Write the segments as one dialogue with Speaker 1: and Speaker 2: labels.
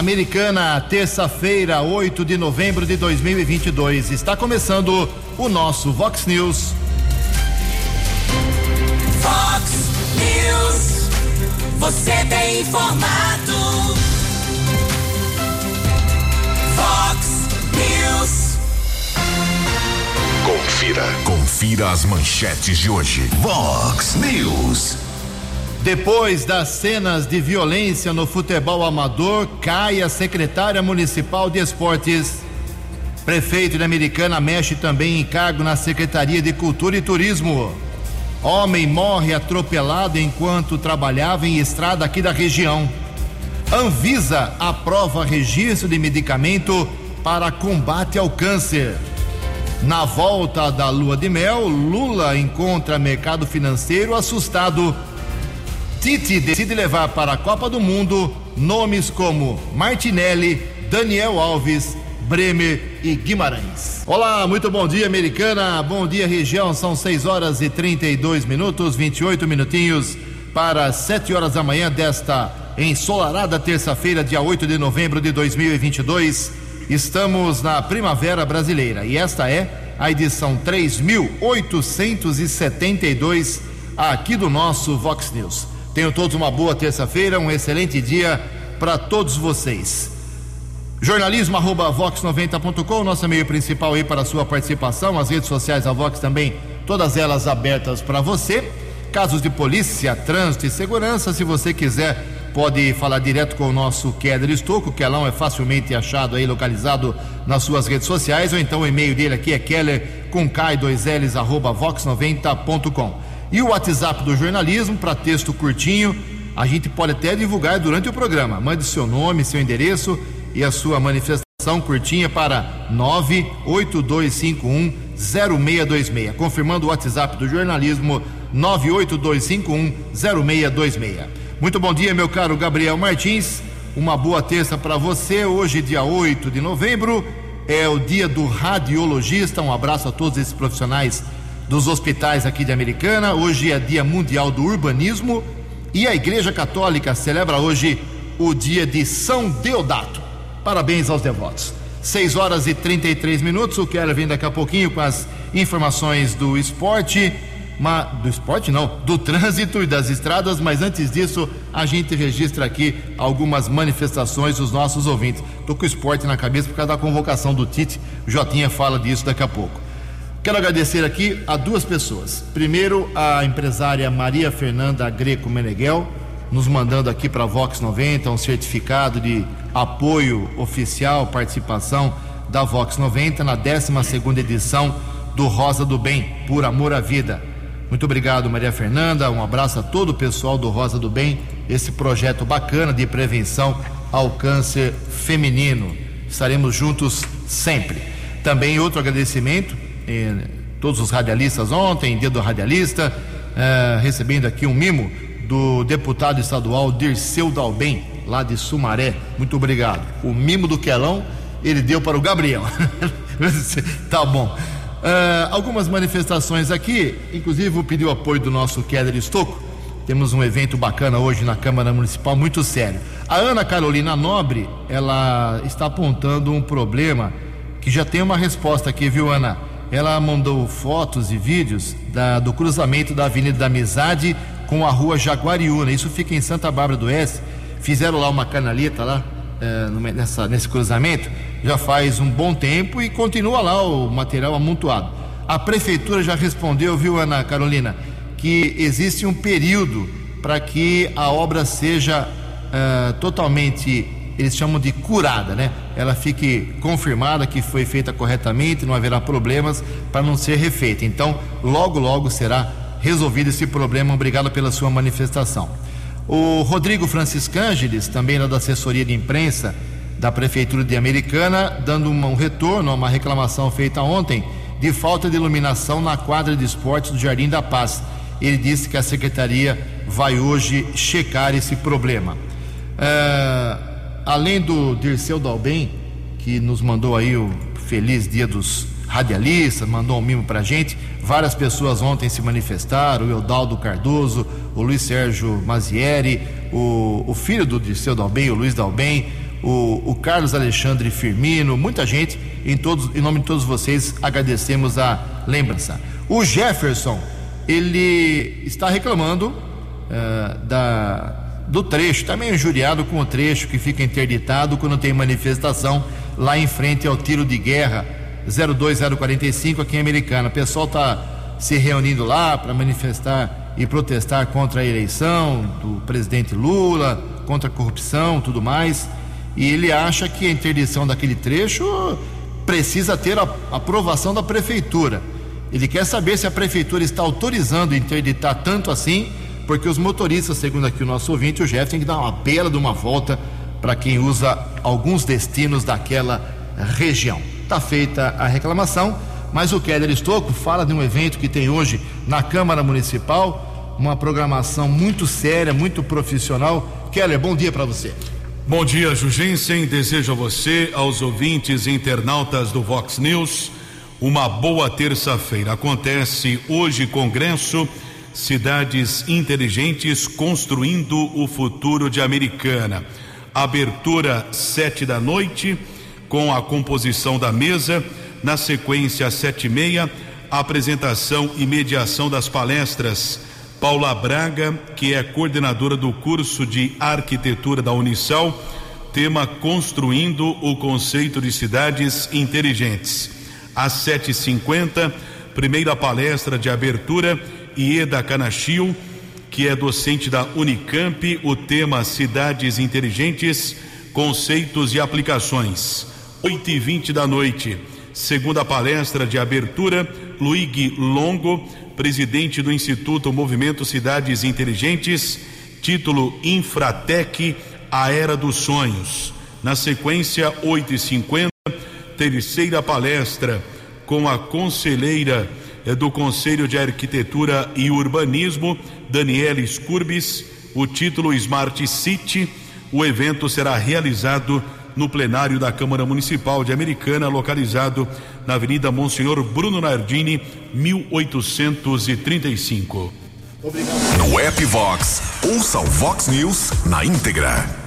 Speaker 1: Americana, terça-feira, 8 de novembro de 2022. Está começando o nosso Vox News.
Speaker 2: Vox News. Você tem informado. Vox News.
Speaker 3: Confira. Confira as manchetes de hoje. Vox News.
Speaker 1: Depois das cenas de violência no futebol amador, cai a secretária municipal de esportes. Prefeito de Americana mexe também em cargo na Secretaria de Cultura e Turismo. Homem morre atropelado enquanto trabalhava em estrada aqui da região. Anvisa aprova registro de medicamento para combate ao câncer. Na volta da lua de mel, Lula encontra mercado financeiro assustado Tite decide levar para a Copa do Mundo nomes como Martinelli, Daniel Alves, Bremer e Guimarães. Olá, muito bom dia, americana. Bom dia, região. São 6 horas e 32 minutos, 28 minutinhos para 7 horas da manhã desta ensolarada terça-feira, dia 8 de novembro de 2022. Estamos na Primavera Brasileira e esta é a edição 3872 aqui do nosso Vox News. Tenham todos uma boa terça-feira, um excelente dia para todos vocês. Jornalismo arroba vox90.com, nosso meio principal aí para a sua participação, as redes sociais da Vox também, todas elas abertas para você. Casos de polícia, trânsito e segurança, se você quiser, pode falar direto com o nosso Keller Estouco, o Kelão é facilmente achado aí, localizado nas suas redes sociais, ou então o e-mail dele aqui é keller com k2ls arroba vox90.com. E o WhatsApp do jornalismo para texto curtinho, a gente pode até divulgar durante o programa. Mande seu nome, seu endereço e a sua manifestação curtinha para 98251 0626. Confirmando o WhatsApp do jornalismo 98251 0626. Muito bom dia, meu caro Gabriel Martins. Uma boa terça para você. Hoje, dia 8 de novembro, é o dia do radiologista. Um abraço a todos esses profissionais dos hospitais aqui de Americana. Hoje é Dia Mundial do Urbanismo e a Igreja Católica celebra hoje o dia de São Deodato. Parabéns aos devotos. 6 horas e 33 minutos. O Keller vem daqui a pouquinho com as informações do esporte. Mas, do esporte não, do trânsito e das estradas, mas antes disso a gente registra aqui algumas manifestações dos nossos ouvintes. Estou com o esporte na cabeça por causa da convocação do Tite, o Jotinha fala disso daqui a pouco. Quero agradecer aqui a duas pessoas. Primeiro, a empresária Maria Fernanda Greco Meneghel, nos mandando aqui para a Vox 90 um certificado de apoio oficial, participação da Vox 90 na 12 edição do Rosa do Bem, por amor à vida. Muito obrigado, Maria Fernanda. Um abraço a todo o pessoal do Rosa do Bem, esse projeto bacana de prevenção ao câncer feminino. Estaremos juntos sempre. Também outro agradecimento todos os radialistas ontem, dia do radialista, eh, recebendo aqui um mimo do deputado estadual Dirceu Dalbem, lá de Sumaré. Muito obrigado. O mimo do Quelão ele deu para o Gabriel. tá bom. Uh, algumas manifestações aqui, inclusive pediu apoio do nosso Keller Estocco. Temos um evento bacana hoje na Câmara Municipal, muito sério. A Ana Carolina Nobre, ela está apontando um problema que já tem uma resposta aqui, viu, Ana? Ela mandou fotos e vídeos da, do cruzamento da Avenida da Amizade com a rua Jaguariúna. Isso fica em Santa Bárbara do Oeste. Fizeram lá uma canaleta lá é, nessa, nesse cruzamento já faz um bom tempo e continua lá o material amontoado. A prefeitura já respondeu, viu, Ana Carolina, que existe um período para que a obra seja uh, totalmente eles chamam de curada, né? Ela fique confirmada que foi feita corretamente, não haverá problemas para não ser refeita. Então, logo, logo será resolvido esse problema. Obrigado pela sua manifestação. O Rodrigo Franciscângeles, também da assessoria de imprensa da Prefeitura de Americana, dando um retorno a uma reclamação feita ontem de falta de iluminação na quadra de esportes do Jardim da Paz. Ele disse que a secretaria vai hoje checar esse problema. Uh, além do Dirceu Dalben, que nos mandou aí o feliz dia dos radialistas, mandou um mimo pra gente, várias pessoas ontem se manifestaram, o Eudaldo Cardoso, o Luiz Sérgio Mazieri, o, o filho do Dirceu Dalben, o Luiz Dalben, o, o Carlos Alexandre Firmino, muita gente, em, todos, em nome de todos vocês, agradecemos a lembrança. O Jefferson, ele está reclamando uh, da, do trecho, está meio injuriado com o trecho que fica interditado quando tem manifestação lá em frente ao tiro de guerra 02045 aqui em Americana. O pessoal está se reunindo lá para manifestar e protestar contra a eleição do presidente Lula, contra a corrupção, tudo mais. E ele acha que a interdição daquele trecho precisa ter a aprovação da prefeitura. Ele quer saber se a prefeitura está autorizando interditar tanto assim, porque os motoristas, segundo aqui o nosso ouvinte, o Jeff tem que dar uma bela de uma volta para quem usa alguns destinos daquela região. Está feita a reclamação, mas o Keller Estocco fala de um evento que tem hoje na Câmara Municipal, uma programação muito séria, muito profissional. Keller, bom dia para você.
Speaker 4: Bom dia, Jugensen. Desejo a você, aos ouvintes e internautas do Vox News, uma boa terça-feira. Acontece hoje Congresso Cidades Inteligentes Construindo o Futuro de Americana. Abertura sete da noite, com a composição da mesa. Na sequência, sete e meia, apresentação e mediação das palestras Paula Braga, que é coordenadora do curso de arquitetura da Unisal, tema Construindo o Conceito de Cidades Inteligentes. Às 7h50, primeira palestra de abertura, Ieda Canachio, que é docente da Unicamp, o tema Cidades Inteligentes, Conceitos e Aplicações. 8 e 20 da noite, segunda palestra de abertura, Luigi Longo presidente do Instituto Movimento Cidades Inteligentes, título Infratec, a Era dos Sonhos. Na sequência, 8 e 50 terceira palestra com a conselheira do Conselho de Arquitetura e Urbanismo, Daniela Scurbis, o título Smart City. O evento será realizado no plenário da Câmara Municipal de Americana, localizado na Avenida Monsenhor Bruno Nardini, 1835.
Speaker 3: Obrigado. No app Vox, ouça o Vox News na íntegra.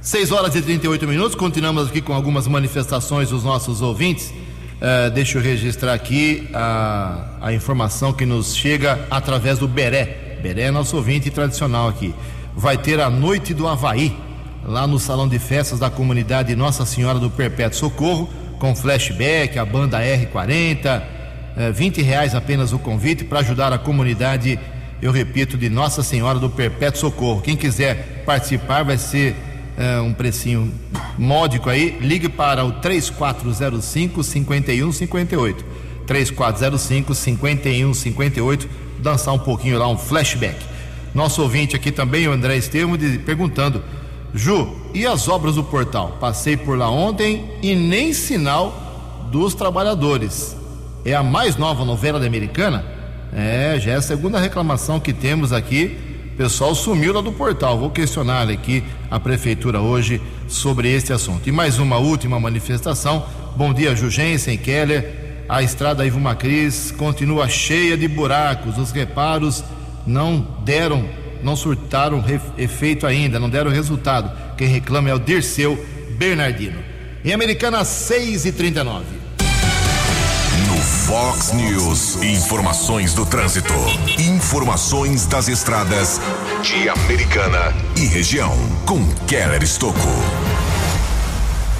Speaker 1: 6 horas e 38 minutos, continuamos aqui com algumas manifestações dos nossos ouvintes. Uh, deixa eu registrar aqui a, a informação que nos chega através do Beré. Beré é nosso ouvinte tradicional aqui. Vai ter a Noite do Havaí, lá no Salão de Festas da comunidade Nossa Senhora do Perpétuo Socorro, com flashback, a banda R40, é, 20 reais apenas o convite para ajudar a comunidade, eu repito, de Nossa Senhora do Perpétuo Socorro. Quem quiser participar vai ser é, um precinho módico aí, ligue para o 3405 5158. 3405 5158, dançar um pouquinho lá, um flashback. Nosso ouvinte aqui também, o André Estevam, perguntando Ju, e as obras do portal? Passei por lá ontem e nem sinal dos trabalhadores. É a mais nova novela da americana? É, já é a segunda reclamação que temos aqui. Pessoal sumiu lá do portal. Vou questionar aqui a prefeitura hoje sobre este assunto. E mais uma última manifestação. Bom dia, Jugensen, Keller. A estrada Ivo Macris continua cheia de buracos. Os reparos não deram não surtaram efeito ainda, não deram resultado. Quem reclama é o Dirceu Bernardino. Em Americana 6 e 39.
Speaker 3: Fox News, informações do trânsito, informações das estradas de Americana e região, com Keller Estocco.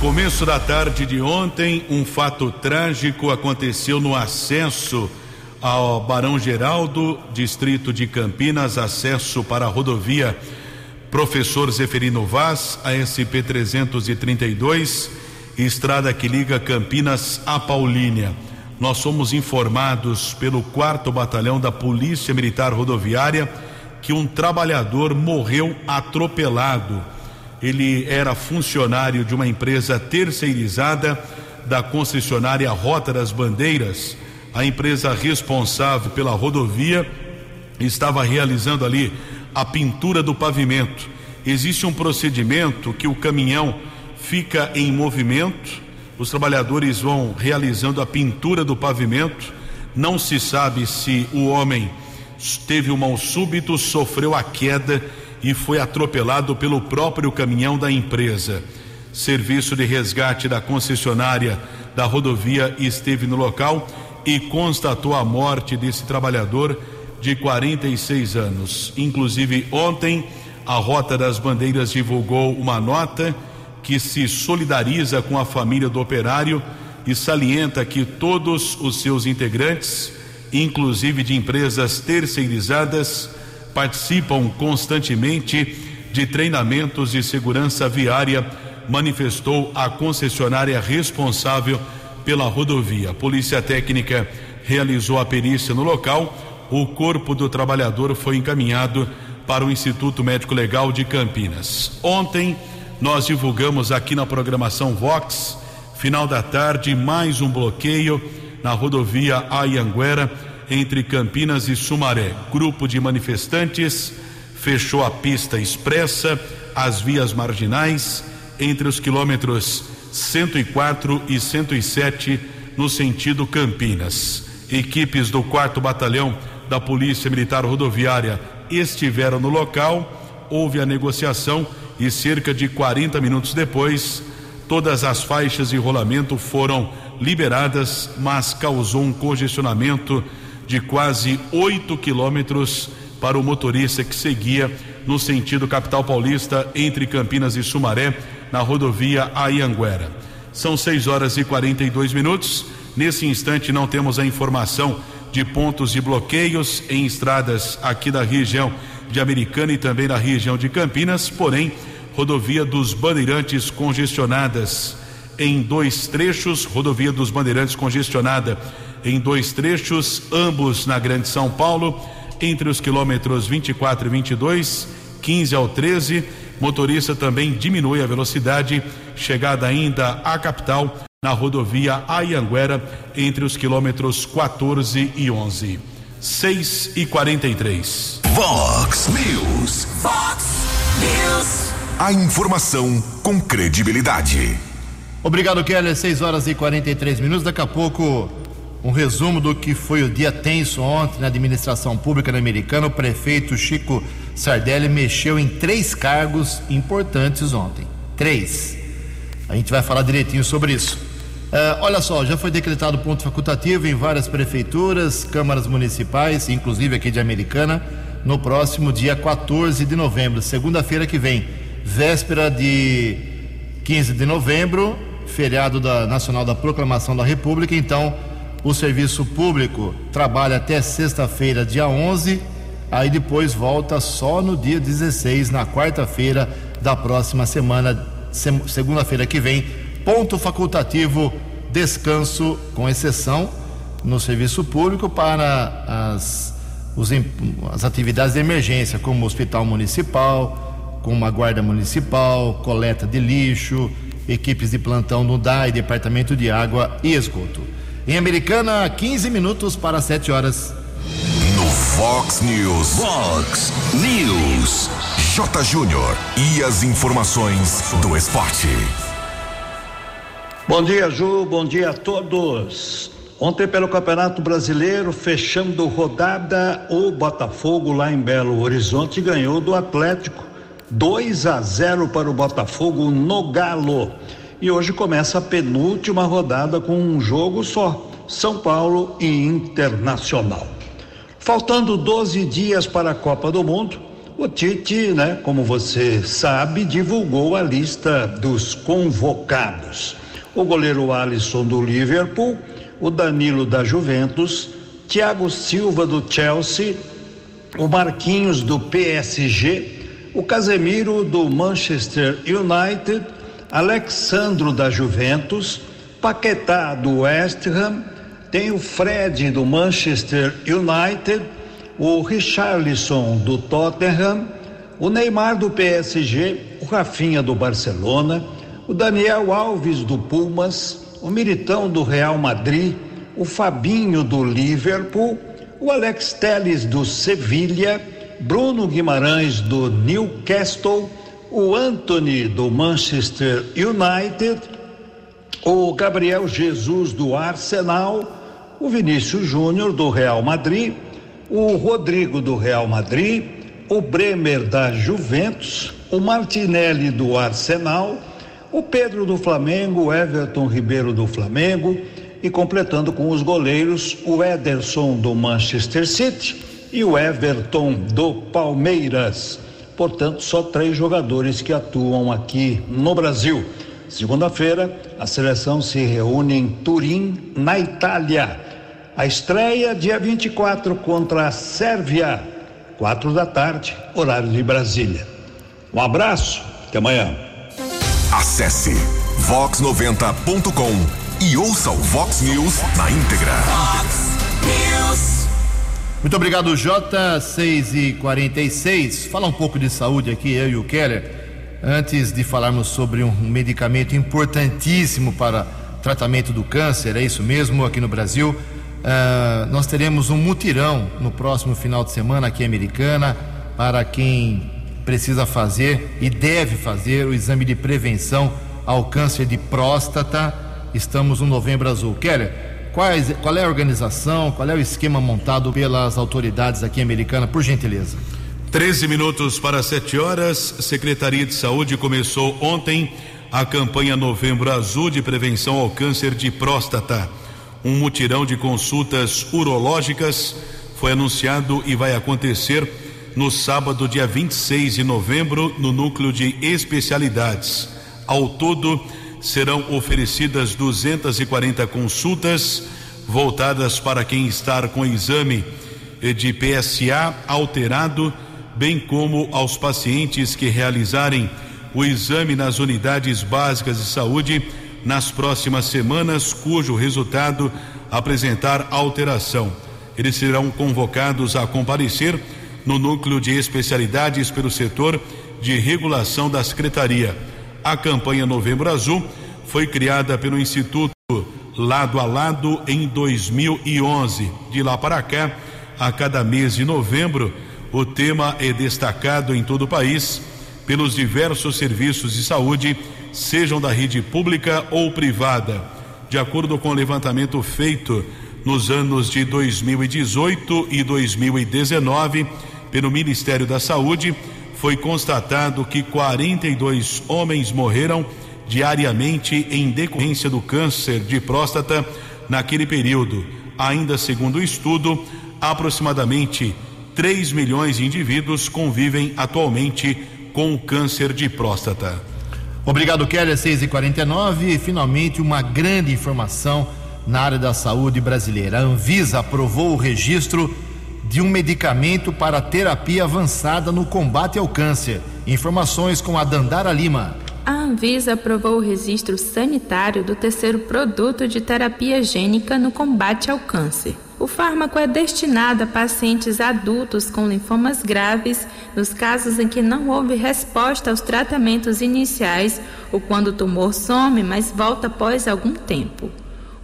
Speaker 4: Começo da tarde de ontem, um fato trágico aconteceu no acesso ao Barão Geraldo, distrito de Campinas, acesso para a rodovia Professor Zeferino Vaz, ASP 332, estrada que liga Campinas a Paulínia. Nós somos informados pelo quarto batalhão da Polícia Militar Rodoviária que um trabalhador morreu atropelado. Ele era funcionário de uma empresa terceirizada da concessionária Rota das Bandeiras a empresa responsável pela rodovia estava realizando ali a pintura do pavimento. Existe um procedimento que o caminhão fica em movimento, os trabalhadores vão realizando a pintura do pavimento. Não se sabe se o homem teve um mal súbito, sofreu a queda e foi atropelado pelo próprio caminhão da empresa. Serviço de resgate da concessionária da rodovia esteve no local e constatou a morte desse trabalhador de 46 anos. Inclusive, ontem, a Rota das Bandeiras divulgou uma nota que se solidariza com a família do operário e salienta que todos os seus integrantes, inclusive de empresas terceirizadas, participam constantemente de treinamentos de segurança viária, manifestou a concessionária responsável pela rodovia. A Polícia Técnica realizou a perícia no local. O corpo do trabalhador foi encaminhado para o Instituto Médico Legal de Campinas. Ontem nós divulgamos aqui na programação Vox, final da tarde, mais um bloqueio na rodovia Ayanguera entre Campinas e Sumaré. Grupo de manifestantes fechou a pista expressa, as vias marginais entre os quilômetros 104 e 107 no sentido Campinas. Equipes do 4 Batalhão da Polícia Militar Rodoviária estiveram no local, houve a negociação e cerca de 40 minutos depois, todas as faixas de rolamento foram liberadas, mas causou um congestionamento de quase 8 quilômetros para o motorista que seguia no sentido capital paulista entre Campinas e Sumaré, na rodovia Ayanguera. São 6 horas e 42 minutos. Nesse instante não temos a informação de pontos de bloqueios em estradas aqui da região de Americana e também na região de Campinas, porém rodovia dos Bandeirantes congestionadas em dois trechos, rodovia dos Bandeirantes congestionada em dois trechos, ambos na Grande São Paulo, entre os quilômetros 24 e 22, 15 ao 13. Motorista também diminui a velocidade, chegada ainda à capital na rodovia Ayanguera, entre os quilômetros 14 e 11. 6 e 43.
Speaker 3: Vox News.
Speaker 2: Fox News.
Speaker 3: A informação com credibilidade.
Speaker 1: Obrigado, Keller. 6 horas e 43 minutos. Daqui a pouco, um resumo do que foi o dia tenso ontem na administração pública americana. O prefeito Chico Sardelli mexeu em três cargos importantes ontem. Três. A gente vai falar direitinho sobre isso. Uh, olha só, já foi decretado ponto facultativo em várias prefeituras, câmaras municipais, inclusive aqui de Americana, no próximo dia 14 de novembro, segunda-feira que vem véspera de 15 de novembro, feriado da, nacional da Proclamação da República. Então, o serviço público trabalha até sexta-feira, dia 11, aí depois volta só no dia 16, na quarta-feira da próxima semana, segunda-feira que vem. Ponto facultativo, descanso, com exceção no serviço público para as, os, as atividades de emergência, como hospital municipal com uma guarda municipal, coleta de lixo, equipes de plantão no DAI, Departamento de Água e Esgoto. Em Americana, 15 minutos para 7 horas.
Speaker 3: No Fox News. Fox News. J. Júnior. E as informações do esporte.
Speaker 5: Bom dia, Ju. Bom dia a todos. Ontem, pelo Campeonato Brasileiro, fechando rodada, o Botafogo lá em Belo Horizonte ganhou do Atlético 2 a 0 para o Botafogo no Galo. E hoje começa a penúltima rodada com um jogo só: São Paulo e Internacional. Faltando 12 dias para a Copa do Mundo, o Tite, né, como você sabe, divulgou a lista dos convocados. O goleiro Alisson do Liverpool, o Danilo da Juventus, Thiago Silva do Chelsea, o Marquinhos do PSG, o Casemiro do Manchester United, Alexandro da Juventus, Paquetá do West Ham, tem o Fred do Manchester United, o Richarlison do Tottenham, o Neymar do PSG, o Rafinha do Barcelona, o Daniel Alves do Pumas, o Militão do Real Madrid, o Fabinho do Liverpool, o Alex Telles do Sevilha, Bruno Guimarães do Newcastle, o Anthony do Manchester United, o Gabriel Jesus do Arsenal, o Vinícius Júnior do Real Madrid, o Rodrigo do Real Madrid, o Bremer da Juventus, o Martinelli do Arsenal, o Pedro do Flamengo, o Everton Ribeiro do Flamengo e completando com os goleiros o Ederson do Manchester City e o Everton do Palmeiras. Portanto, só três jogadores que atuam aqui no Brasil. Segunda-feira, a seleção se reúne em Turim, na Itália. A estreia dia 24 contra a Sérvia, quatro da tarde, horário de Brasília. Um abraço, até amanhã.
Speaker 3: Acesse vox90.com e ouça o Vox News na íntegra.
Speaker 1: Muito obrigado, J. 6 e 46 Fala um pouco de saúde aqui, eu e o Keller. Antes de falarmos sobre um medicamento importantíssimo para tratamento do câncer, é isso mesmo, aqui no Brasil. Uh, nós teremos um mutirão no próximo final de semana aqui em Americana para quem precisa fazer e deve fazer o exame de prevenção ao câncer de próstata. Estamos no Novembro Azul. Keller, quais, qual é a organização, qual é o esquema montado pelas autoridades aqui americanas, por gentileza?
Speaker 4: 13 minutos para 7 horas. Secretaria de Saúde começou ontem a campanha Novembro Azul de prevenção ao câncer de próstata. Um mutirão de consultas urológicas foi anunciado e vai acontecer no sábado, dia 26 de novembro, no núcleo de especialidades. Ao todo, serão oferecidas 240 consultas voltadas para quem está com exame de PSA alterado, bem como aos pacientes que realizarem o exame nas unidades básicas de saúde nas próximas semanas, cujo resultado apresentar alteração. Eles serão convocados a comparecer no núcleo de especialidades pelo setor de regulação da Secretaria. A campanha Novembro Azul foi criada pelo Instituto Lado a Lado em 2011. De lá para cá, a cada mês de novembro, o tema é destacado em todo o país pelos diversos serviços de saúde, sejam da rede pública ou privada. De acordo com o levantamento feito nos anos de 2018 e 2019, pelo Ministério da Saúde, foi constatado que 42 homens morreram diariamente em decorrência do câncer de próstata naquele período. Ainda segundo o estudo, aproximadamente 3 milhões de indivíduos convivem atualmente com o câncer de próstata.
Speaker 1: Obrigado, Kelly. 6 e 49 e finalmente uma grande informação na área da saúde brasileira. A Anvisa aprovou o registro de um medicamento para terapia avançada no combate ao câncer. Informações com a Dandara Lima.
Speaker 6: A Anvisa aprovou o registro sanitário do terceiro produto de terapia gênica no combate ao câncer. O fármaco é destinado a pacientes adultos com linfomas graves, nos casos em que não houve resposta aos tratamentos iniciais ou quando o tumor some, mas volta após algum tempo.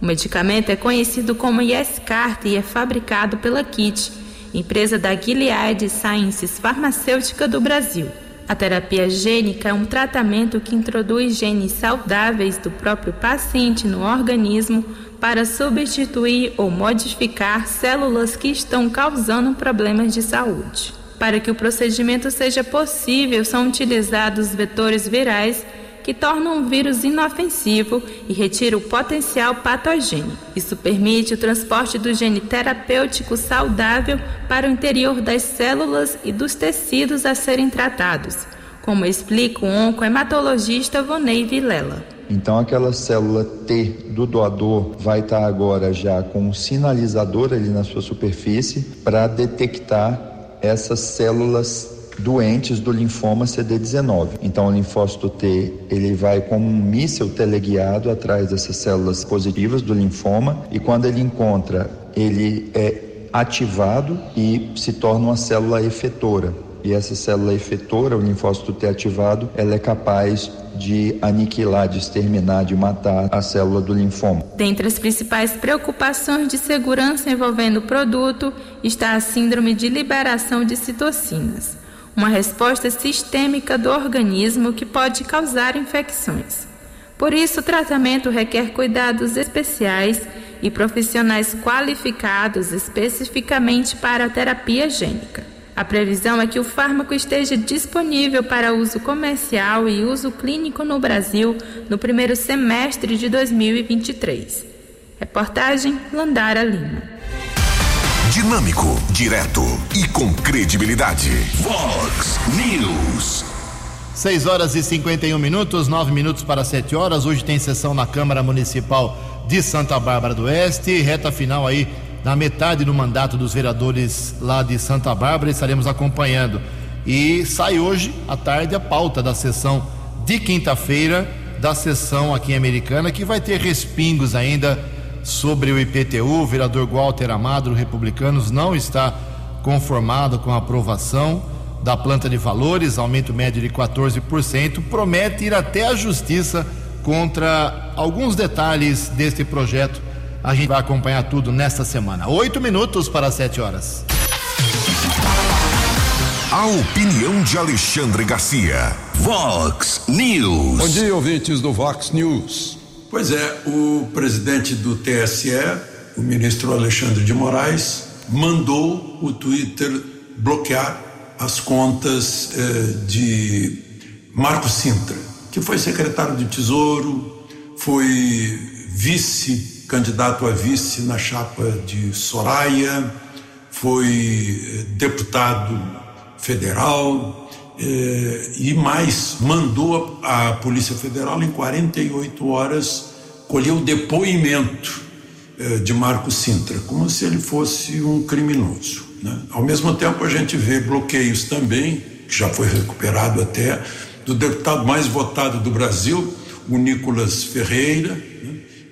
Speaker 6: O medicamento é conhecido como Yescart e é fabricado pela Kit empresa da Gilead Sciences Farmacêutica do Brasil. A terapia gênica é um tratamento que introduz genes saudáveis do próprio paciente no organismo para substituir ou modificar células que estão causando problemas de saúde. Para que o procedimento seja possível, são utilizados vetores virais que tornam o vírus inofensivo e retira o potencial patogênico. Isso permite o transporte do gene terapêutico saudável para o interior das células e dos tecidos a serem tratados, como explica o oncohematologista Vonei Vilela.
Speaker 7: Então aquela célula T do doador vai estar agora já com um sinalizador ali na sua superfície para detectar essas células doentes do linfoma CD19. Então, o linfócito T ele vai como um míssil teleguiado atrás dessas células positivas do linfoma e quando ele encontra, ele é ativado e se torna uma célula efetora. E essa célula efetora, o linfócito T ativado, ela é capaz de aniquilar, de exterminar, de matar a célula do linfoma.
Speaker 6: Dentre as principais preocupações de segurança envolvendo o produto está a síndrome de liberação de citocinas uma resposta sistêmica do organismo que pode causar infecções. Por isso, o tratamento requer cuidados especiais e profissionais qualificados especificamente para a terapia gênica. A previsão é que o fármaco esteja disponível para uso comercial e uso clínico no Brasil no primeiro semestre de 2023. Reportagem Landara Lima.
Speaker 3: Dinâmico, direto e com credibilidade. Vox News.
Speaker 1: 6 horas e 51 minutos, 9 minutos para 7 horas. Hoje tem sessão na Câmara Municipal de Santa Bárbara do Oeste, reta final aí na metade do mandato dos vereadores lá de Santa Bárbara, estaremos acompanhando. E sai hoje à tarde a pauta da sessão de quinta-feira, da sessão aqui em Americana, que vai ter respingos ainda sobre o IPTU. O vereador Walter Amado, Republicanos, não está conformado com a aprovação da planta de valores, aumento médio de 14%, promete ir até a justiça contra alguns detalhes deste projeto a gente vai acompanhar tudo nesta semana. Oito minutos para sete horas.
Speaker 3: A opinião de Alexandre Garcia. Vox News.
Speaker 8: Bom dia, ouvintes do Vox News.
Speaker 9: Pois é, o presidente do TSE, o ministro Alexandre de Moraes, mandou o Twitter bloquear as contas eh, de Marco Sintra, que foi secretário de Tesouro, foi vice candidato a vice na chapa de Soraya, foi eh, deputado federal eh, e mais, mandou a Polícia Federal em 48 horas colher o depoimento eh, de Marco Sintra, como se ele fosse um criminoso. Né? Ao mesmo tempo, a gente vê bloqueios também, que já foi recuperado até, do deputado mais votado do Brasil, o Nicolas Ferreira,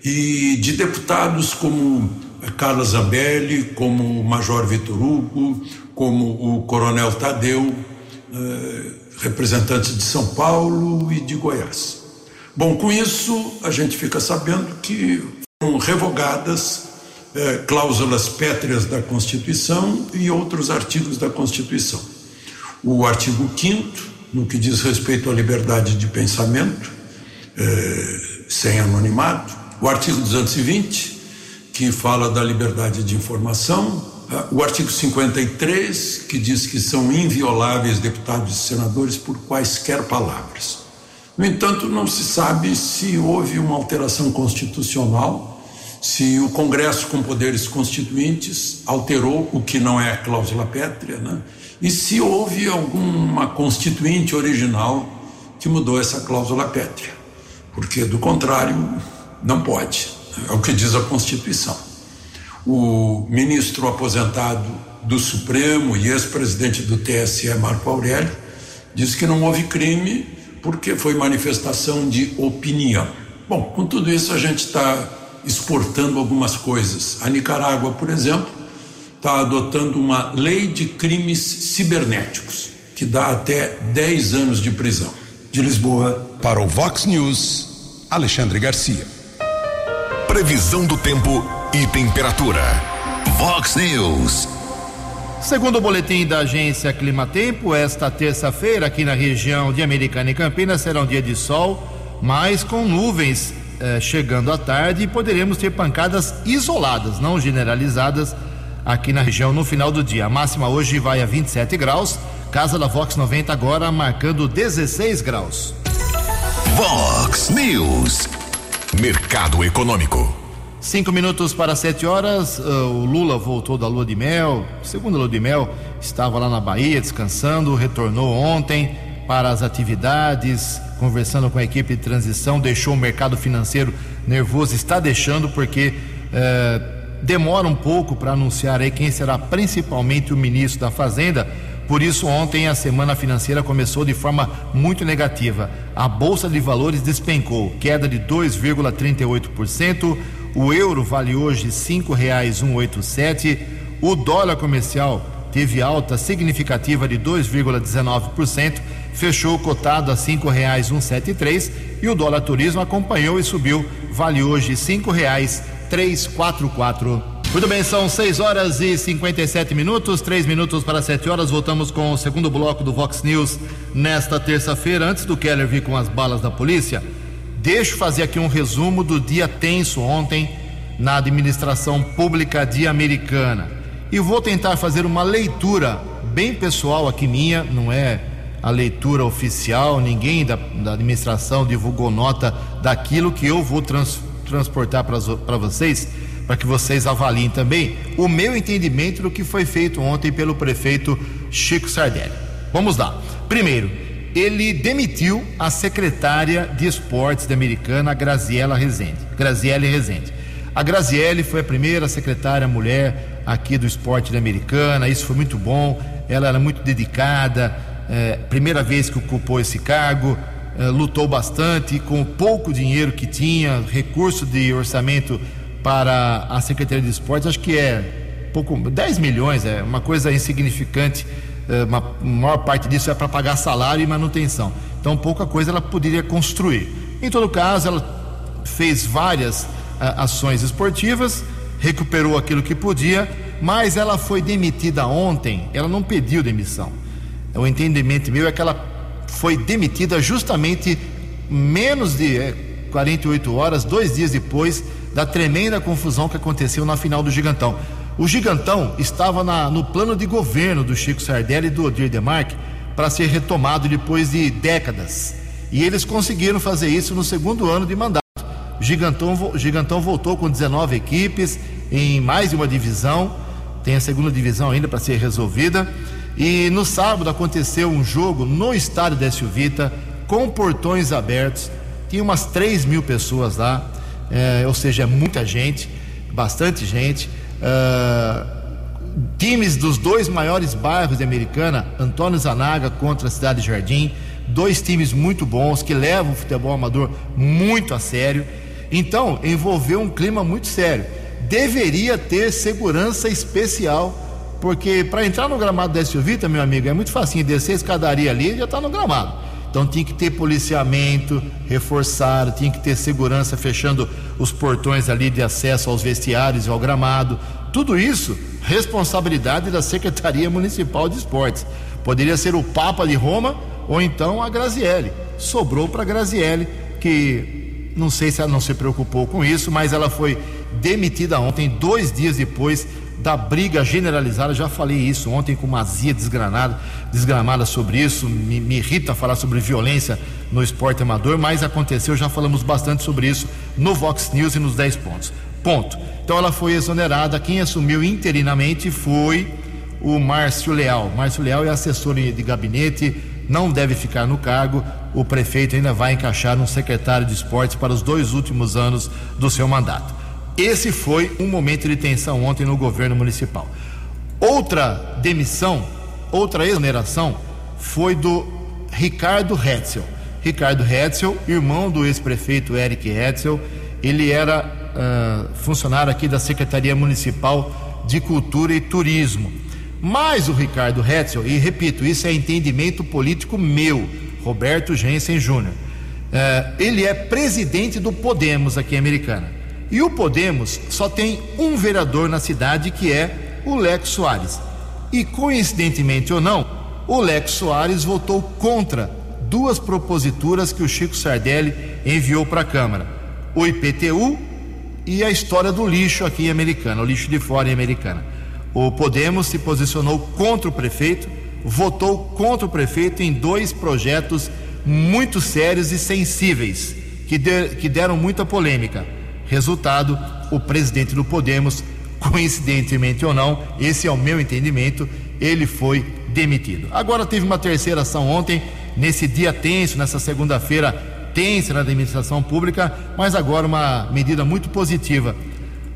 Speaker 9: e de deputados como Carla Zambelli, como o Major Vitor Hugo, como o Coronel Tadeu, representantes de São Paulo e de Goiás. Bom, com isso a gente fica sabendo que foram revogadas eh, cláusulas pétreas da Constituição e outros artigos da Constituição. O artigo 5 no que diz respeito à liberdade de pensamento, eh, sem anonimato, o artigo 220, que fala da liberdade de informação, o artigo 53, que diz que são invioláveis deputados e senadores por quaisquer palavras. No entanto, não se sabe se houve uma alteração constitucional, se o Congresso, com poderes constituintes, alterou o que não é a cláusula pétrea, né? e se houve alguma constituinte original que mudou essa cláusula pétrea. Porque, do contrário, não pode, é o que diz a Constituição. O ministro aposentado do Supremo e ex-presidente do TSE, Marco Aurélio, disse que não houve crime porque foi manifestação de opinião. Bom, com tudo isso a gente está exportando algumas coisas. A Nicarágua, por exemplo, está adotando uma lei de crimes cibernéticos, que dá até 10 anos de prisão. De Lisboa.
Speaker 8: Para o Vox News, Alexandre Garcia.
Speaker 3: Previsão do tempo e temperatura. Vox News.
Speaker 1: Segundo o boletim da agência Climatempo, esta terça-feira aqui na região de Americana e Campinas será um dia de sol, mas com nuvens eh, chegando à tarde e poderemos ter pancadas isoladas, não generalizadas, aqui na região no final do dia. A máxima hoje vai a 27 graus, Casa da Vox 90 agora marcando 16 graus.
Speaker 3: Vox News. Mercado Econômico.
Speaker 1: Cinco minutos para sete horas, uh, o Lula voltou da lua de mel. Segunda lua de mel, estava lá na Bahia descansando, retornou ontem para as atividades, conversando com a equipe de transição, deixou o mercado financeiro nervoso, está deixando porque uh, demora um pouco para anunciar aí quem será principalmente o ministro da Fazenda por isso, ontem a semana financeira começou de forma muito negativa. A Bolsa de Valores despencou, queda de 2,38%. O euro vale hoje R$ 5,187. O dólar comercial teve alta significativa de 2,19%, fechou cotado a R$ 5,173 e o dólar turismo acompanhou e subiu, vale hoje R$ 5,344. Muito bem, são 6 horas e 57 minutos, 3 minutos para 7 horas. Voltamos com o segundo bloco do Vox News nesta terça-feira. Antes do Keller vir com as balas da polícia, deixa eu fazer aqui um resumo do dia tenso ontem na administração pública de Americana. E vou tentar fazer uma leitura bem pessoal aqui minha, não é a leitura oficial, ninguém da, da administração divulgou nota daquilo que eu vou trans, transportar para vocês, para que vocês avaliem também o meu entendimento do que foi feito ontem pelo prefeito Chico Sardelli. Vamos lá. Primeiro, ele demitiu a secretária de esportes da Americana, Graziela Rezende. Graziele Rezende. A Graziele foi a primeira secretária mulher aqui do esporte da Americana, isso foi muito bom. Ela era muito dedicada, é, primeira vez que ocupou esse cargo, é, lutou bastante com o pouco dinheiro que tinha, recurso de orçamento para a Secretaria de Esportes, acho que é pouco, 10 milhões, é uma coisa insignificante, uma, a maior parte disso é para pagar salário e manutenção. Então, pouca coisa ela poderia construir. Em todo caso, ela fez várias ações esportivas, recuperou aquilo que podia, mas ela foi demitida ontem, ela não pediu demissão o entendimento meu é que ela foi demitida justamente menos de é, 48 horas, dois dias depois da tremenda confusão que aconteceu na final do Gigantão. O Gigantão estava na, no plano de governo do Chico Sardelli e do Odir Demarque para ser retomado depois de décadas. E eles conseguiram fazer isso no segundo ano de mandato. O Gigantão, o Gigantão voltou com 19 equipes em mais de uma divisão, tem a segunda divisão ainda para ser resolvida. E no sábado aconteceu um jogo no estádio da Vita, com portões abertos. Tinha umas 3 mil pessoas lá, é, ou seja, muita gente, bastante gente. Uh, times dos dois maiores bairros de Americana, Antônio Zanaga contra a Cidade Jardim, dois times muito bons que levam o futebol amador muito a sério. Então, envolveu um clima muito sério. Deveria ter segurança especial porque para entrar no gramado da SUVita, meu amigo, é muito facinho descer a escadaria ali e já está no gramado. Então tinha que ter policiamento reforçado, tinha que ter segurança fechando os portões ali de acesso aos vestiários e ao gramado. Tudo isso, responsabilidade da Secretaria Municipal de Esportes. Poderia ser o Papa de Roma ou então a Graziele. Sobrou para a Graziele, que não sei se ela não se preocupou com isso, mas ela foi demitida ontem, dois dias depois da briga generalizada. Já falei isso ontem com uma azia desgranada, desgramada sobre isso. Me, me, irrita falar sobre violência no esporte amador, mas aconteceu, já falamos bastante sobre isso no Vox News e nos 10 pontos. Ponto. Então ela foi exonerada. Quem assumiu interinamente foi o Márcio Leal. Márcio Leal é assessor de gabinete, não deve ficar no cargo. O prefeito ainda vai encaixar um secretário de esportes para os dois últimos anos do seu mandato. Esse foi um momento de tensão ontem no governo municipal. Outra demissão, outra exoneração foi do Ricardo Hetzel. Ricardo Hetzel, irmão do ex-prefeito Eric Hetzel, ele era uh, funcionário aqui da Secretaria Municipal de Cultura e Turismo. Mas o Ricardo Hetzel, e repito, isso é entendimento político meu, Roberto Jensen Júnior, uh, ele é presidente do Podemos aqui em Americana. E o Podemos só tem um vereador na cidade que é o Lex Soares. E coincidentemente ou não, o Lex Soares votou contra duas proposituras que o Chico Sardelli enviou para a Câmara: o IPTU e a história do lixo aqui em Americana, o lixo de fora em Americana. O Podemos se posicionou contra o prefeito, votou contra o prefeito em dois projetos muito sérios e sensíveis que, de, que deram muita polêmica Resultado: o presidente do Podemos, coincidentemente ou não, esse é o meu entendimento, ele foi demitido. Agora teve uma terceira ação ontem, nesse dia tenso, nessa segunda-feira tensa na administração pública, mas agora uma medida muito positiva.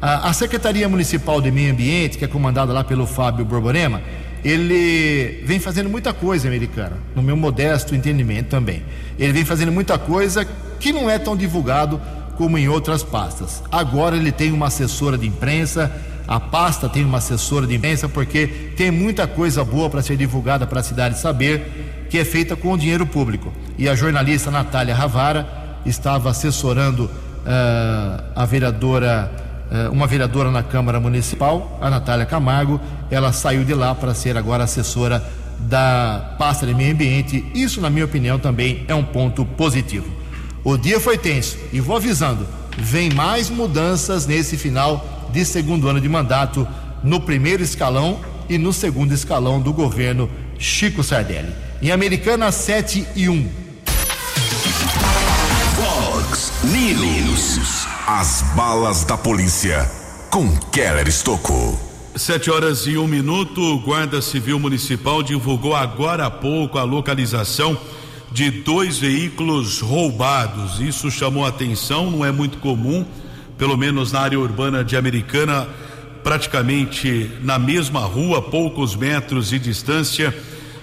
Speaker 1: A, Secretaria Municipal de Meio Ambiente, que é comandada lá pelo Fábio Borborema, ele vem fazendo muita coisa, americana, no meu modesto entendimento também. Ele vem fazendo muita coisa que não é tão divulgado como em outras pastas. Agora ele tem uma assessora de imprensa, a pasta tem uma assessora de imprensa, porque tem muita coisa boa para ser divulgada para a cidade saber, que é feita com o dinheiro público. E a jornalista Natália Ravara estava assessorando uh, a vereadora, uh, uma vereadora na Câmara Municipal, a Natália Camargo. Ela saiu de lá para ser agora assessora da pasta de meio ambiente. Isso, na minha opinião, também é um ponto positivo. O dia foi tenso e vou avisando: vem mais mudanças nesse final de segundo ano de mandato no primeiro escalão e no segundo escalão do governo Chico Sardelli. Em Americana, 7 e 1.
Speaker 3: Fox News. As balas da polícia com Keller Estocou.
Speaker 4: Sete horas e um minuto, o Guarda Civil Municipal divulgou agora há pouco a localização de dois veículos roubados. Isso chamou atenção, não é muito comum, pelo menos na área urbana de Americana, praticamente na mesma rua, poucos metros de distância,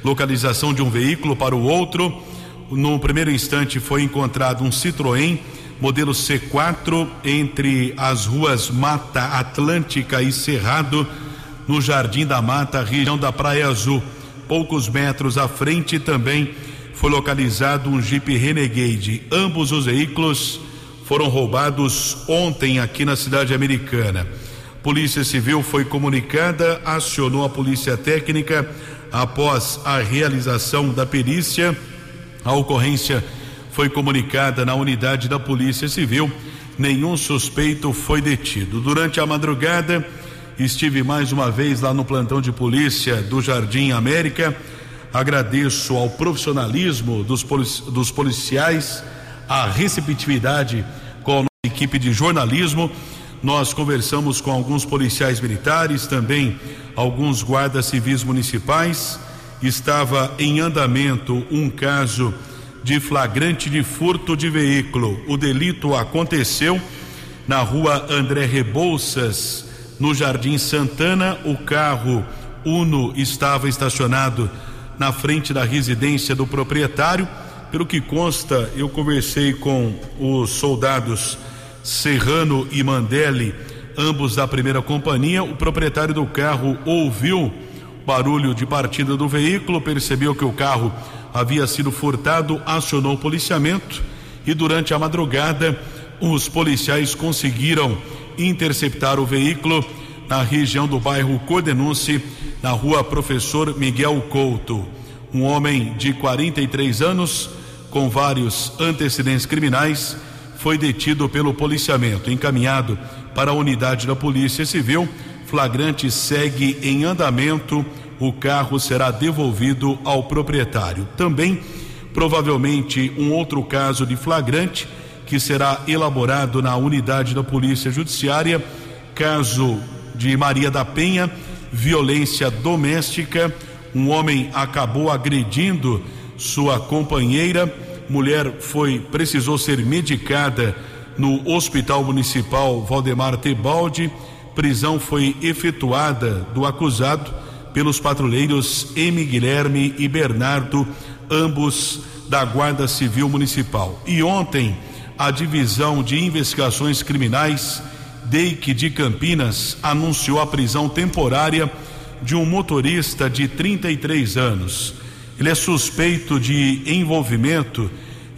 Speaker 4: localização de um veículo para o outro. No primeiro instante foi encontrado um Citroën modelo C4 entre as ruas Mata Atlântica e Cerrado, no Jardim da Mata, região da Praia Azul. Poucos metros à frente também foi localizado um Jeep Renegade. Ambos os veículos foram roubados ontem aqui na cidade americana. Polícia Civil foi comunicada, acionou a Polícia Técnica após a realização da perícia. A ocorrência foi comunicada na unidade da Polícia Civil. Nenhum suspeito foi detido. Durante a madrugada, estive mais uma vez lá no plantão de polícia do Jardim América. Agradeço ao profissionalismo dos, dos policiais, a receptividade com a equipe de jornalismo. Nós conversamos com alguns policiais militares, também alguns guardas civis municipais. Estava em andamento um caso de flagrante de furto de veículo. O delito aconteceu na rua André Rebouças, no Jardim Santana. O carro Uno estava estacionado na frente da residência do proprietário. Pelo que consta, eu conversei com os soldados Serrano e Mandelli, ambos da primeira companhia. O proprietário do carro ouviu barulho de partida do veículo, percebeu que o carro havia sido furtado, acionou o policiamento e durante a madrugada os policiais conseguiram interceptar o veículo na região do bairro Cordenunce, na rua Professor Miguel Couto. Um homem de 43 anos, com vários antecedentes criminais, foi detido pelo policiamento, encaminhado para a unidade da Polícia Civil. Flagrante segue em andamento. O carro será devolvido ao proprietário. Também, provavelmente, um outro caso de flagrante que será elaborado na unidade da Polícia Judiciária. Caso de Maria da Penha, violência doméstica. Um homem acabou agredindo sua companheira. Mulher foi precisou ser medicada no Hospital Municipal Valdemar Tebaldi. Prisão foi efetuada do acusado pelos patrulheiros M. Guilherme e Bernardo, ambos da Guarda Civil Municipal. E ontem, a Divisão de Investigações Criminais DEIC de Campinas anunciou a prisão temporária de um motorista de 33 anos. Ele é suspeito de envolvimento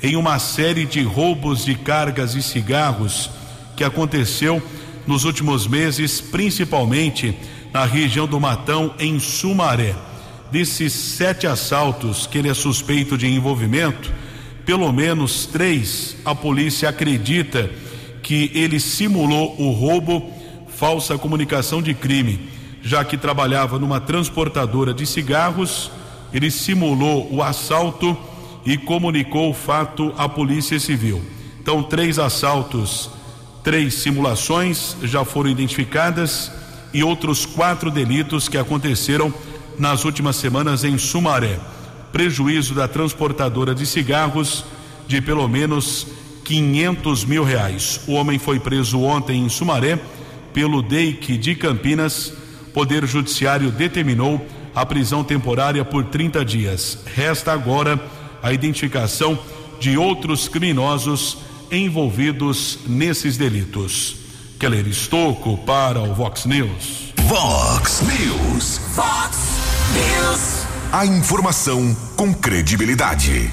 Speaker 4: em uma série de roubos de cargas e cigarros que aconteceu nos últimos meses, principalmente na região do Matão, em Sumaré. Desses sete assaltos que ele é suspeito de envolvimento, pelo menos três a polícia acredita que ele simulou o roubo, falsa comunicação de crime, já que trabalhava numa transportadora de cigarros, ele simulou o assalto e comunicou o fato à Polícia Civil. Então, três assaltos, três simulações já foram identificadas e outros quatro delitos que aconteceram nas últimas semanas em Sumaré. Prejuízo da transportadora de cigarros de pelo menos 500 mil reais. O homem foi preso ontem em Sumaré pelo DEIC de Campinas. Poder Judiciário determinou a prisão temporária por 30 dias. Resta agora a identificação de outros criminosos envolvidos nesses delitos. Keller Estocco para o Vox News.
Speaker 3: Vox News.
Speaker 2: Vox News.
Speaker 3: A informação com credibilidade.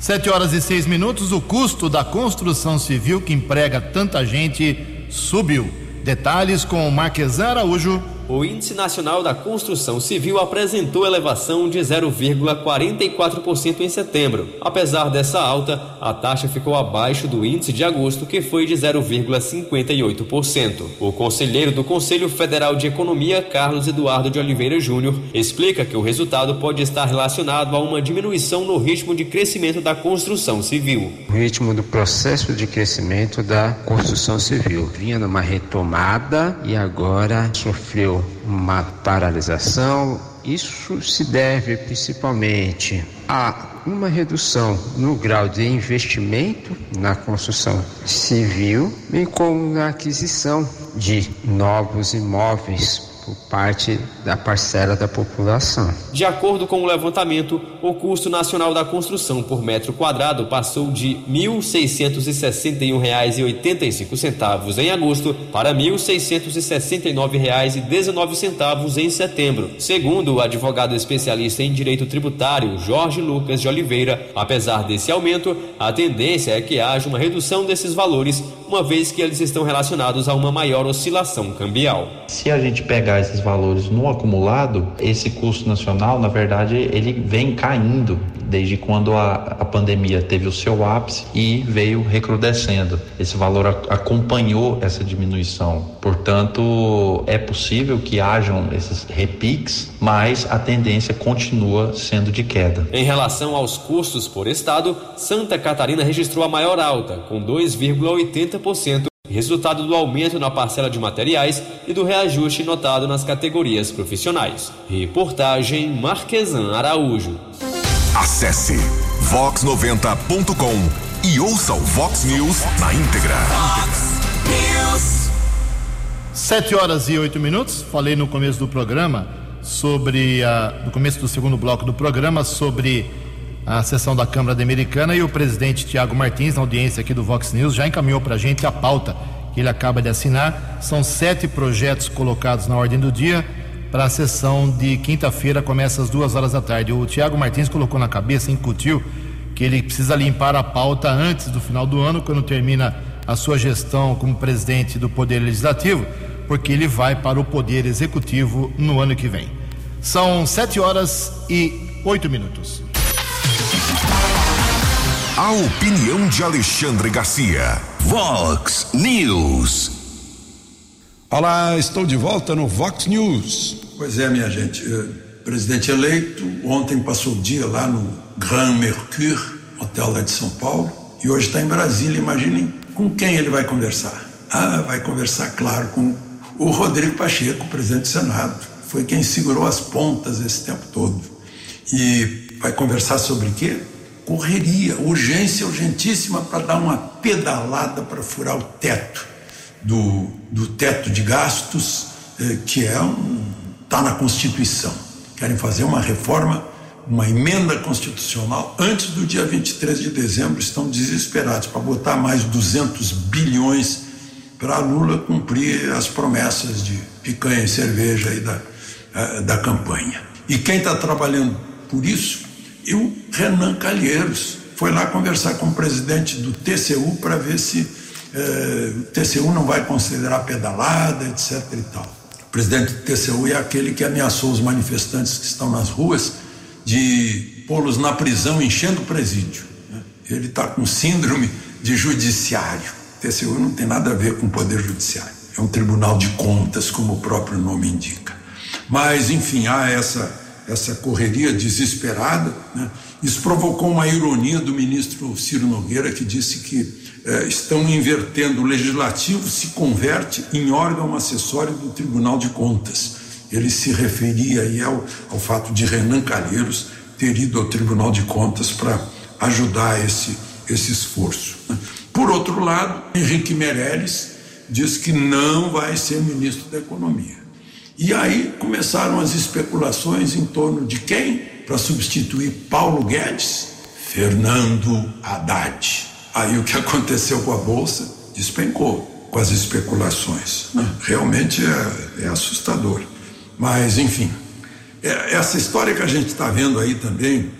Speaker 1: Sete horas e seis minutos, o custo da construção civil que emprega tanta gente subiu. Detalhes com o Marquesan Araújo.
Speaker 10: O Índice Nacional da Construção Civil apresentou elevação de 0,44% em setembro. Apesar dessa alta, a taxa ficou abaixo do índice de agosto, que foi de 0,58%. O conselheiro do Conselho Federal de Economia, Carlos Eduardo de Oliveira Júnior, explica que o resultado pode estar relacionado a uma diminuição no ritmo de crescimento da construção civil.
Speaker 11: O ritmo do processo de crescimento da construção civil vinha numa retomada e agora sofreu uma paralisação. Isso se deve principalmente a uma redução no grau de investimento na construção civil, bem como na aquisição de novos imóveis por parte da parcela da população.
Speaker 10: De acordo com o levantamento, o custo nacional da construção por metro quadrado passou de R$ 1.661,85 em agosto para R$ 1.669,19 em setembro. Segundo o advogado especialista em direito tributário Jorge Lucas de Oliveira, apesar desse aumento, a tendência é que haja uma redução desses valores, uma vez que eles estão relacionados a uma maior oscilação cambial.
Speaker 12: Se a gente pegar esses valores no acumulado, esse custo nacional, na verdade, ele vem caindo desde quando a, a pandemia teve o seu ápice e veio recrudescendo. Esse valor a, acompanhou essa diminuição. Portanto, é possível que hajam esses repiques, mas a tendência continua sendo de queda.
Speaker 10: Em relação aos custos por estado, Santa Catarina registrou a maior alta, com 2,80% resultado do aumento na parcela de materiais e do reajuste notado nas categorias profissionais. Reportagem Marquesan Araújo.
Speaker 3: Acesse vox90.com e ouça o Vox News na íntegra.
Speaker 1: Sete horas e oito minutos. Falei no começo do programa sobre a, no começo do segundo bloco do programa sobre a sessão da Câmara da Americana e o presidente Tiago Martins, na audiência aqui do Vox News, já encaminhou para a gente a pauta que ele acaba de assinar. São sete projetos colocados na ordem do dia para a sessão de quinta-feira, começa às duas horas da tarde. O Tiago Martins colocou na cabeça, incutiu, que ele precisa limpar a pauta antes do final do ano, quando termina a sua gestão como presidente do Poder Legislativo, porque ele vai para o Poder Executivo no ano que vem. São sete horas e oito minutos.
Speaker 3: A opinião de Alexandre Garcia.
Speaker 2: Vox News.
Speaker 8: Olá, estou de volta no Vox News.
Speaker 9: Pois é, minha gente. eh, Presidente eleito, ontem passou o dia lá no Grand Mercure, hotel lá de São Paulo, e hoje está em Brasília. Imaginem com quem ele vai conversar. Ah, vai conversar, claro, com o Rodrigo Pacheco, presidente do Senado. Foi quem segurou as pontas esse tempo todo. E vai conversar sobre quê? Correria, urgência urgentíssima para dar uma pedalada para furar o teto do, do teto de gastos, eh, que é um está na Constituição. Querem fazer uma reforma, uma emenda constitucional antes do dia 23 de dezembro. Estão desesperados para botar mais 200 bilhões para Lula cumprir as promessas de picanha e cerveja aí da, eh, da campanha. E quem está trabalhando por isso? E o Renan Calheiros foi lá conversar com o presidente do TCU para ver se eh, o TCU não vai considerar pedalada, etc. e tal. O presidente do TCU é aquele que ameaçou os manifestantes que estão nas ruas de pô-los na prisão, enchendo o presídio. né? Ele está com síndrome de judiciário. O TCU não tem nada a ver com o poder judiciário. É um tribunal de contas, como o próprio nome indica. Mas, enfim, há essa, essa correria desesperada. né? Isso provocou uma ironia do ministro Ciro Nogueira, que disse que eh, estão invertendo, o legislativo se converte em órgão acessório do Tribunal de Contas. Ele se referia aí ao, ao fato de Renan Calheiros ter ido ao Tribunal de Contas para ajudar esse, esse esforço. né? Por outro lado, Henrique Meirelles diz que não vai ser ministro da Economia. E aí começaram as especulações em torno de quem para substituir Paulo Guedes? Fernando Haddad. Aí o que aconteceu com a Bolsa despencou com as especulações. né? Realmente é, é assustador. Mas, enfim, é- essa história que a gente está vendo aí também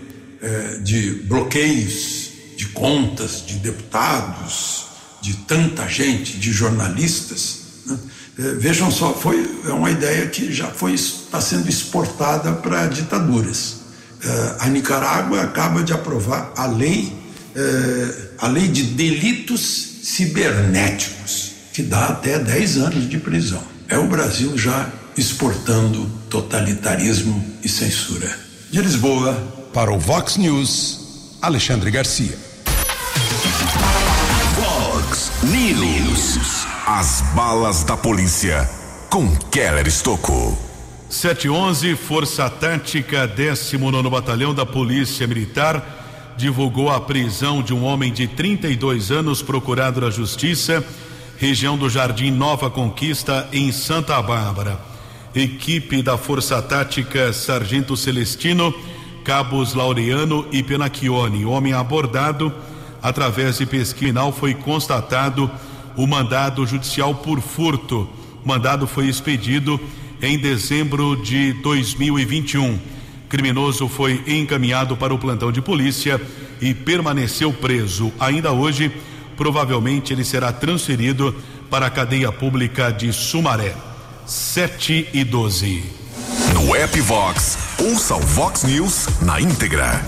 Speaker 9: é, de bloqueios de contas de deputados, de tanta gente, de jornalistas, Né? É, vejam só, foi é uma ideia que já foi está sendo exportada para ditaduras. É, a Nicarágua acaba de aprovar a lei é, a lei de delitos cibernéticos que dá até 10 anos de prisão. É o Brasil já exportando totalitarismo e censura. De Lisboa
Speaker 8: para o Vox News, Alexandre Garcia.
Speaker 3: Vox News. As balas da polícia com Keller Estocou.
Speaker 4: 711, Força Tática 19 Batalhão da Polícia Militar divulgou a prisão de um homem de 32 anos procurado na Justiça, região do Jardim Nova Conquista, em Santa Bárbara. Equipe da Força Tática Sargento Celestino, Cabos Laureano e Penacchione. Homem abordado através de pesquisa foi constatado o mandado judicial por furto. O mandado foi expedido em dezembro de 2021. Criminoso foi encaminhado para o plantão de polícia e permaneceu preso. Ainda hoje, provavelmente ele será transferido para a cadeia pública de Sumaré. 7 e 12.
Speaker 3: No app Vox, ouça o Vox News na íntegra.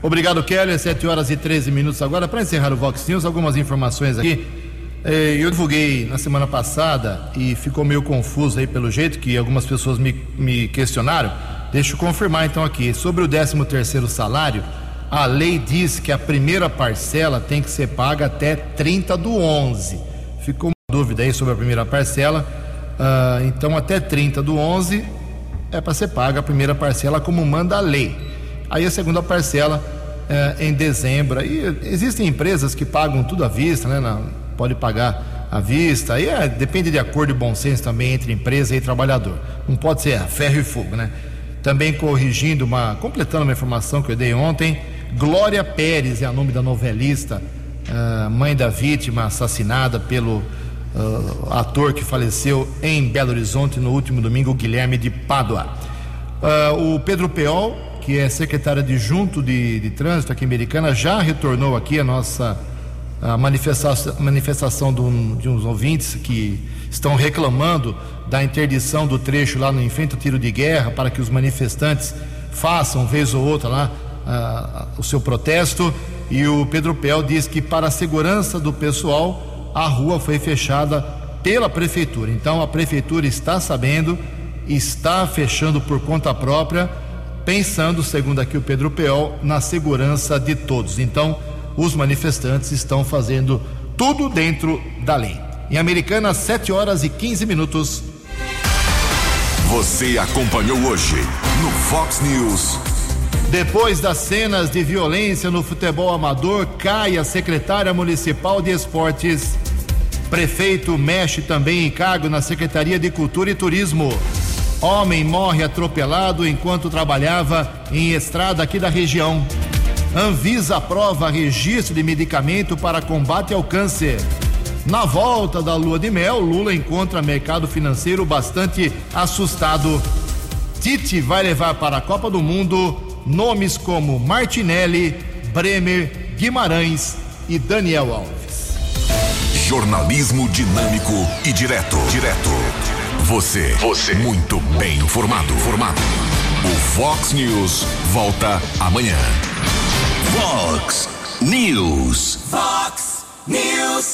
Speaker 1: Obrigado, Kelly. 7 horas e 13 minutos agora. Para encerrar o Vox News, algumas informações aqui. É, eu divulguei na semana passada e ficou meio confuso aí pelo jeito que algumas pessoas me, me questionaram. Deixa eu confirmar então aqui. Sobre o 13 terceiro salário, a lei diz que a primeira parcela tem que ser paga até 30 do 11. Ficou uma dúvida aí sobre a primeira parcela. Uh, então, até 30 do 11 é para ser paga a primeira parcela como manda a lei. Aí a segunda parcela uh, em dezembro. Aí existem empresas que pagam tudo à vista, né? Na, pode pagar à vista. Aí é, depende de acordo e bom senso também entre empresa e trabalhador. Não pode ser ferro e fogo, né? Também corrigindo uma, completando uma informação que eu dei ontem, Glória Pérez é a nome da novelista, uh, mãe da vítima assassinada pelo uh, ator que faleceu em Belo Horizonte no último domingo, Guilherme de Pádua. Uh, o Pedro Peol, que é secretário adjunto de, de trânsito aqui em Americana, já retornou aqui a nossa a manifestação, manifestação do, de uns ouvintes que estão reclamando da interdição do trecho lá no enfrente ao tiro de guerra para que os manifestantes façam, vez ou outra, lá o seu protesto. E o Pedro Pel diz que, para a segurança do pessoal, a rua foi fechada pela prefeitura. Então, a prefeitura está sabendo, está fechando por conta própria, pensando, segundo aqui o Pedro Peol, na segurança de todos. Então, os manifestantes estão fazendo tudo dentro da lei. Em Americana, 7 horas e 15 minutos.
Speaker 3: Você acompanhou hoje no Fox News.
Speaker 1: Depois das cenas de violência no futebol amador, cai a secretária municipal de esportes. Prefeito mexe também em cargo na Secretaria de Cultura e Turismo. Homem morre atropelado enquanto trabalhava em estrada aqui da região. Anvisa aprova registro de medicamento para combate ao câncer. Na volta da lua de mel, Lula encontra mercado financeiro bastante assustado. Tite vai levar para a Copa do Mundo nomes como Martinelli, Bremer, Guimarães e Daniel Alves.
Speaker 3: Jornalismo dinâmico e direto. Direto. Você. Você. Muito bem informado. Formado. O Fox News volta amanhã.
Speaker 2: Fox News.
Speaker 13: Fox News.